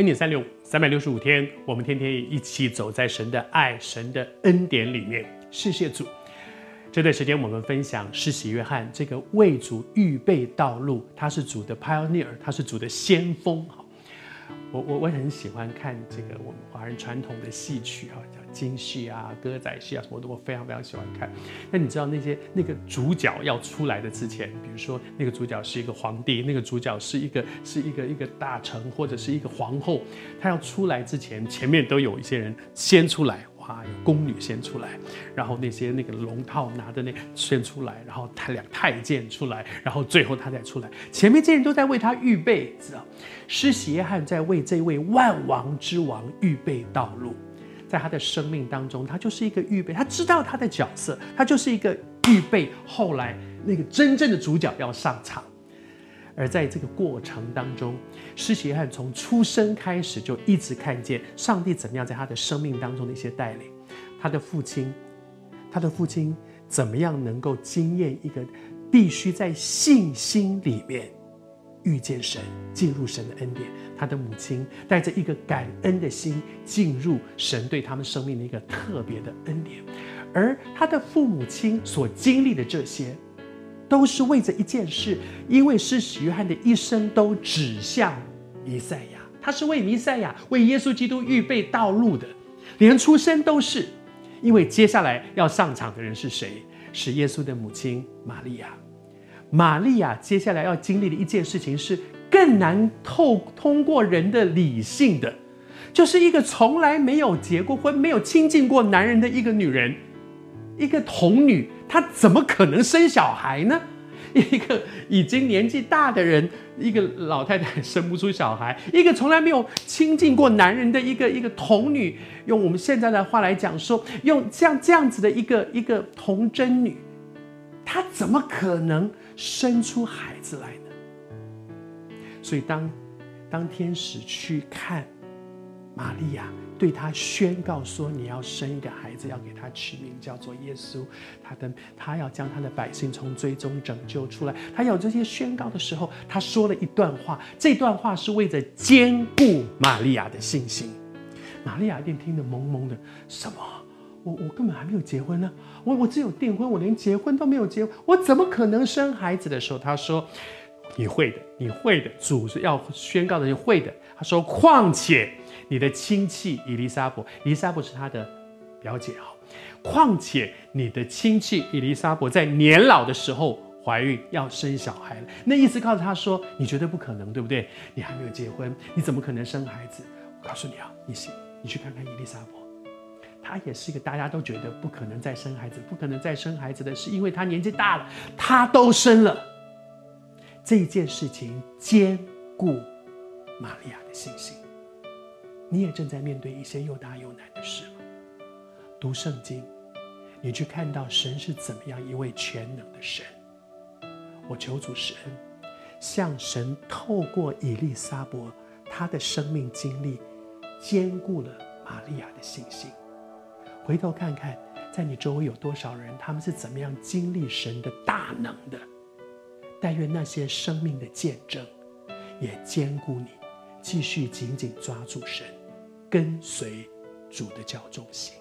恩典三六五，三百六十五天，我们天天一起走在神的爱、神的恩典里面。谢谢主。这段时间我们分享施洗约翰这个为主预备道路，他是主的 pioneer，他是主的先锋。我我我很喜欢看这个我们华人传统的戏曲哈，叫京戏啊、歌仔戏啊什么的，我非常非常喜欢看。那你知道那些那个主角要出来的之前，比如说那个主角是一个皇帝，那个主角是一个是一个一个大臣或者是一个皇后，他要出来之前，前面都有一些人先出来。啊，有宫女先出来，然后那些那个龙套拿的那先出来，然后他俩太监出来，然后最后他再出来。前面这些人都在为他预备，知道？施洗约翰在为这位万王之王预备道路，在他的生命当中，他就是一个预备，他知道他的角色，他就是一个预备。后来那个真正的主角要上场。而在这个过程当中，施洗约翰从出生开始就一直看见上帝怎么样在他的生命当中的一些带领，他的父亲，他的父亲怎么样能够经验一个必须在信心里面遇见神，进入神的恩典。他的母亲带着一个感恩的心进入神对他们生命的一个特别的恩典，而他的父母亲所经历的这些。都是为着一件事，因为施洗约翰的一生都指向弥赛亚，他是为弥赛亚、为耶稣基督预备道路的，连出生都是。因为接下来要上场的人是谁？是耶稣的母亲玛利亚。玛利亚接下来要经历的一件事情是更难透通过人的理性的，就是一个从来没有结过婚、没有亲近过男人的一个女人，一个童女。她怎么可能生小孩呢？一个已经年纪大的人，一个老太太生不出小孩，一个从来没有亲近过男人的一个一个童女，用我们现在的话来讲说，用像这样子的一个一个童贞女，她怎么可能生出孩子来呢？所以当当天使去看玛利亚。对他宣告说：“你要生一个孩子，要给他取名叫做耶稣。他的他要将他的百姓从罪中拯救出来。他有这些宣告的时候，他说了一段话。这段话是为着坚固玛利亚的信心。玛利亚一定听得懵懵的。什么？我我根本还没有结婚呢。我我只有订婚，我连结婚都没有结，我怎么可能生孩子的时候？他说：你会的，你会的。主是要宣告的，你会的。他说：况且。”你的亲戚伊丽莎伯，伊丽莎伯是他的表姐啊。况且你的亲戚伊丽莎伯在年老的时候怀孕要生小孩了，那意思告诉他说，你绝对不可能，对不对？你还没有结婚，你怎么可能生孩子？我告诉你啊，你信，你去看看伊丽莎伯，她也是一个大家都觉得不可能再生孩子，不可能再生孩子的，是因为她年纪大了，她都生了。这件事情坚固玛利亚的信心。你也正在面对一些又大又难的事吗？读圣经，你去看到神是怎么样一位全能的神。我求主施恩，向神透过以利沙伯他的生命经历，坚固了玛利亚的信心。回头看看，在你周围有多少人，他们是怎么样经历神的大能的？但愿那些生命的见证，也坚固你，继续紧紧抓住神。跟随主的教重心。